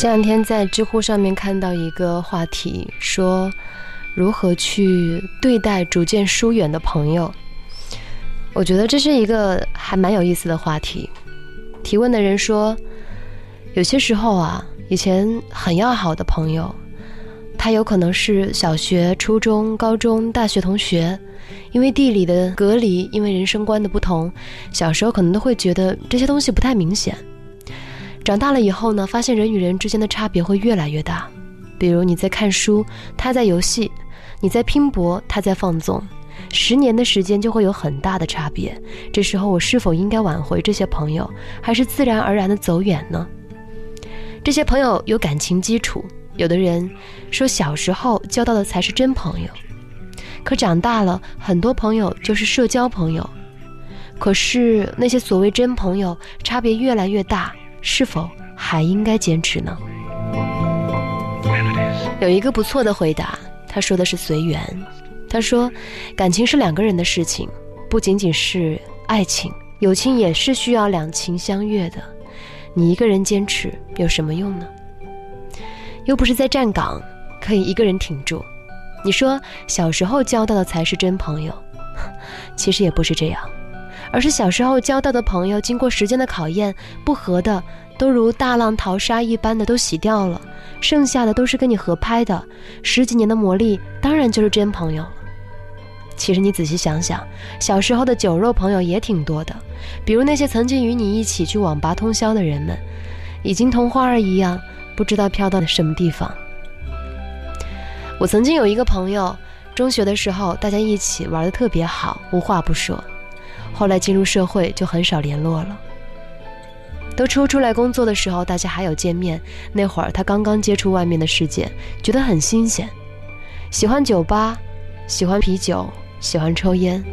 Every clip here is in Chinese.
前两天在知乎上面看到一个话题，说如何去对待逐渐疏远的朋友。我觉得这是一个还蛮有意思的话题。提问的人说，有些时候啊，以前很要好的朋友，他有可能是小学、初中、高中、大学同学，因为地理的隔离，因为人生观的不同，小时候可能都会觉得这些东西不太明显。长大了以后呢，发现人与人之间的差别会越来越大。比如你在看书，他在游戏；你在拼搏，他在放纵。十年的时间就会有很大的差别。这时候我是否应该挽回这些朋友，还是自然而然的走远呢？这些朋友有感情基础，有的人说小时候交到的才是真朋友，可长大了，很多朋友就是社交朋友。可是那些所谓真朋友，差别越来越大。是否还应该坚持呢？有一个不错的回答，他说的是随缘。他说，感情是两个人的事情，不仅仅是爱情，友情也是需要两情相悦的。你一个人坚持有什么用呢？又不是在站岗，可以一个人挺住。你说小时候交到的才是真朋友，其实也不是这样。而是小时候交到的朋友，经过时间的考验，不合的都如大浪淘沙一般的都洗掉了，剩下的都是跟你合拍的。十几年的磨砺，当然就是真朋友了。其实你仔细想想，小时候的酒肉朋友也挺多的，比如那些曾经与你一起去网吧通宵的人们，已经同花儿一样，不知道飘到了什么地方。我曾经有一个朋友，中学的时候大家一起玩的特别好，无话不说。后来进入社会就很少联络了。都初出来工作的时候，大家还有见面。那会儿他刚刚接触外面的世界，觉得很新鲜，喜欢酒吧，喜欢啤酒，喜欢抽烟，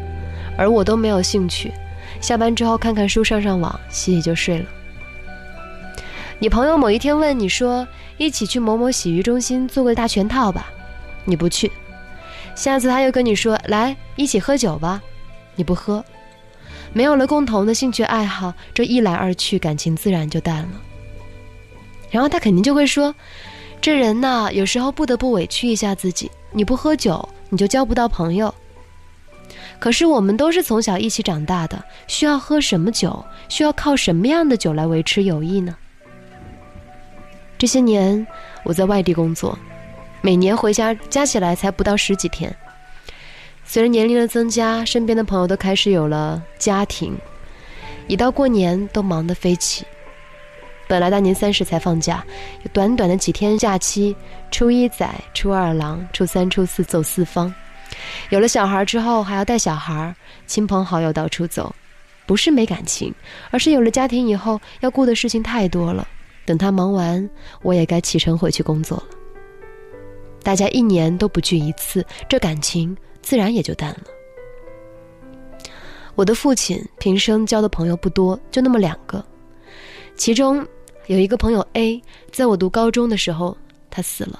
而我都没有兴趣。下班之后看看书，上上网，洗洗就睡了。你朋友某一天问你说：“一起去某某洗浴中心做个大全套吧？”你不去。下次他又跟你说：“来，一起喝酒吧？”你不喝。没有了共同的兴趣爱好，这一来二去，感情自然就淡了。然后他肯定就会说：“这人呐，有时候不得不委屈一下自己。你不喝酒，你就交不到朋友。可是我们都是从小一起长大的，需要喝什么酒？需要靠什么样的酒来维持友谊呢？”这些年我在外地工作，每年回家加起来才不到十几天。随着年龄的增加，身边的朋友都开始有了家庭，一到过年都忙得飞起。本来大年三十才放假，有短短的几天假期，初一宰，初二郎，初三、初四走四方。有了小孩之后，还要带小孩，亲朋好友到处走，不是没感情，而是有了家庭以后要顾的事情太多了。等他忙完，我也该启程回去工作了。大家一年都不聚一次，这感情。自然也就淡了。我的父亲平生交的朋友不多，就那么两个。其中有一个朋友 A，在我读高中的时候，他死了。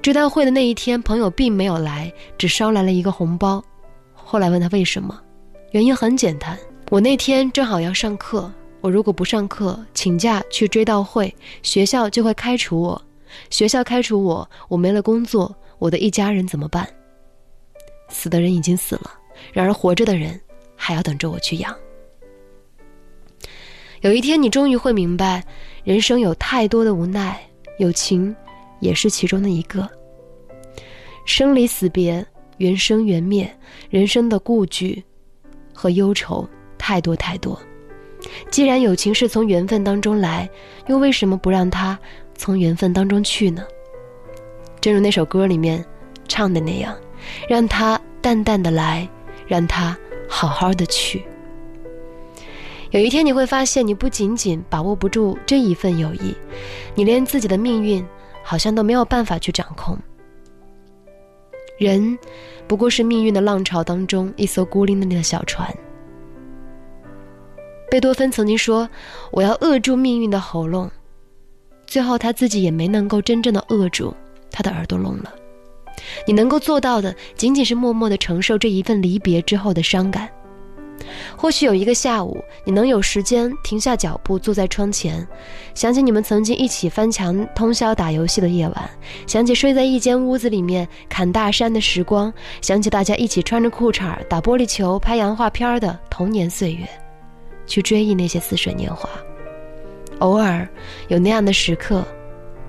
追悼会的那一天，朋友并没有来，只捎来了一个红包。后来问他为什么，原因很简单：我那天正好要上课，我如果不上课，请假去追悼会，学校就会开除我。学校开除我，我没了工作，我的一家人怎么办？死的人已经死了，然而活着的人还要等着我去养。有一天，你终于会明白，人生有太多的无奈，友情也是其中的一个。生离死别，缘生缘灭，人生的顾惧和忧愁太多太多。既然友情是从缘分当中来，又为什么不让它从缘分当中去呢？正如那首歌里面唱的那样。让他淡淡的来，让他好好的去。有一天你会发现，你不仅仅把握不住这一份友谊，你连自己的命运好像都没有办法去掌控。人不过是命运的浪潮当中一艘孤零零的小船。贝多芬曾经说：“我要扼住命运的喉咙。”最后他自己也没能够真正的扼住，他的耳朵聋了。你能够做到的，仅仅是默默的承受这一份离别之后的伤感。或许有一个下午，你能有时间停下脚步，坐在窗前，想起你们曾经一起翻墙通宵打游戏的夜晚，想起睡在一间屋子里面砍大山的时光，想起大家一起穿着裤衩打玻璃球、拍洋画片的童年岁月，去追忆那些似水年华。偶尔有那样的时刻，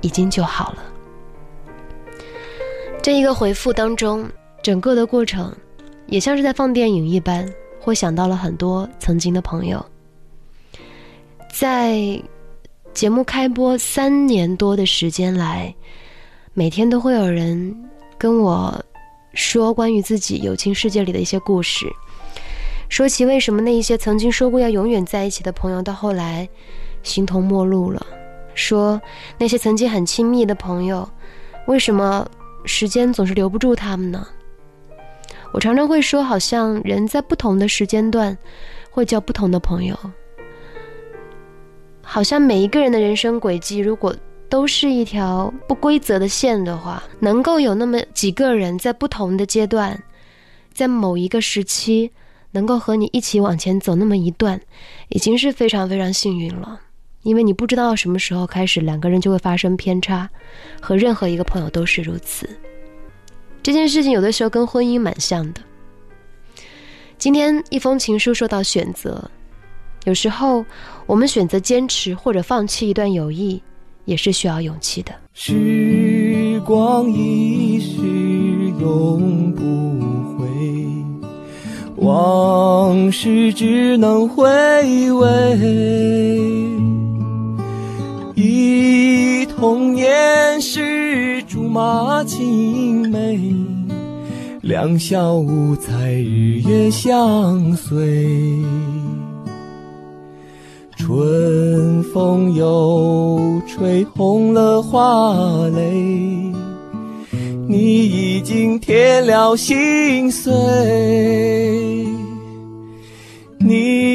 已经就好了。这一个回复当中，整个的过程，也像是在放电影一般。会想到了很多曾经的朋友，在节目开播三年多的时间来，每天都会有人跟我说关于自己友情世界里的一些故事，说起为什么那一些曾经说过要永远在一起的朋友，到后来形同陌路了；说那些曾经很亲密的朋友，为什么时间总是留不住他们呢？我常常会说，好像人在不同的时间段会交不同的朋友，好像每一个人的人生轨迹，如果都是一条不规则的线的话，能够有那么几个人在不同的阶段，在某一个时期能够和你一起往前走那么一段，已经是非常非常幸运了。因为你不知道什么时候开始，两个人就会发生偏差，和任何一个朋友都是如此。这件事情有的时候跟婚姻蛮像的。今天一封情书说到选择，有时候我们选择坚持或者放弃一段友谊，也是需要勇气的。时光一逝永不回，往事只能回味。忆童年时竹马青梅，两小无猜日夜相随。春风又吹红了花蕾，你已经添了心碎。你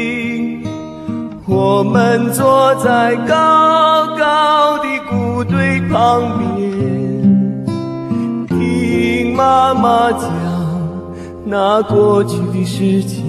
我们坐在高高的谷堆旁边。听妈妈讲那过去的事情。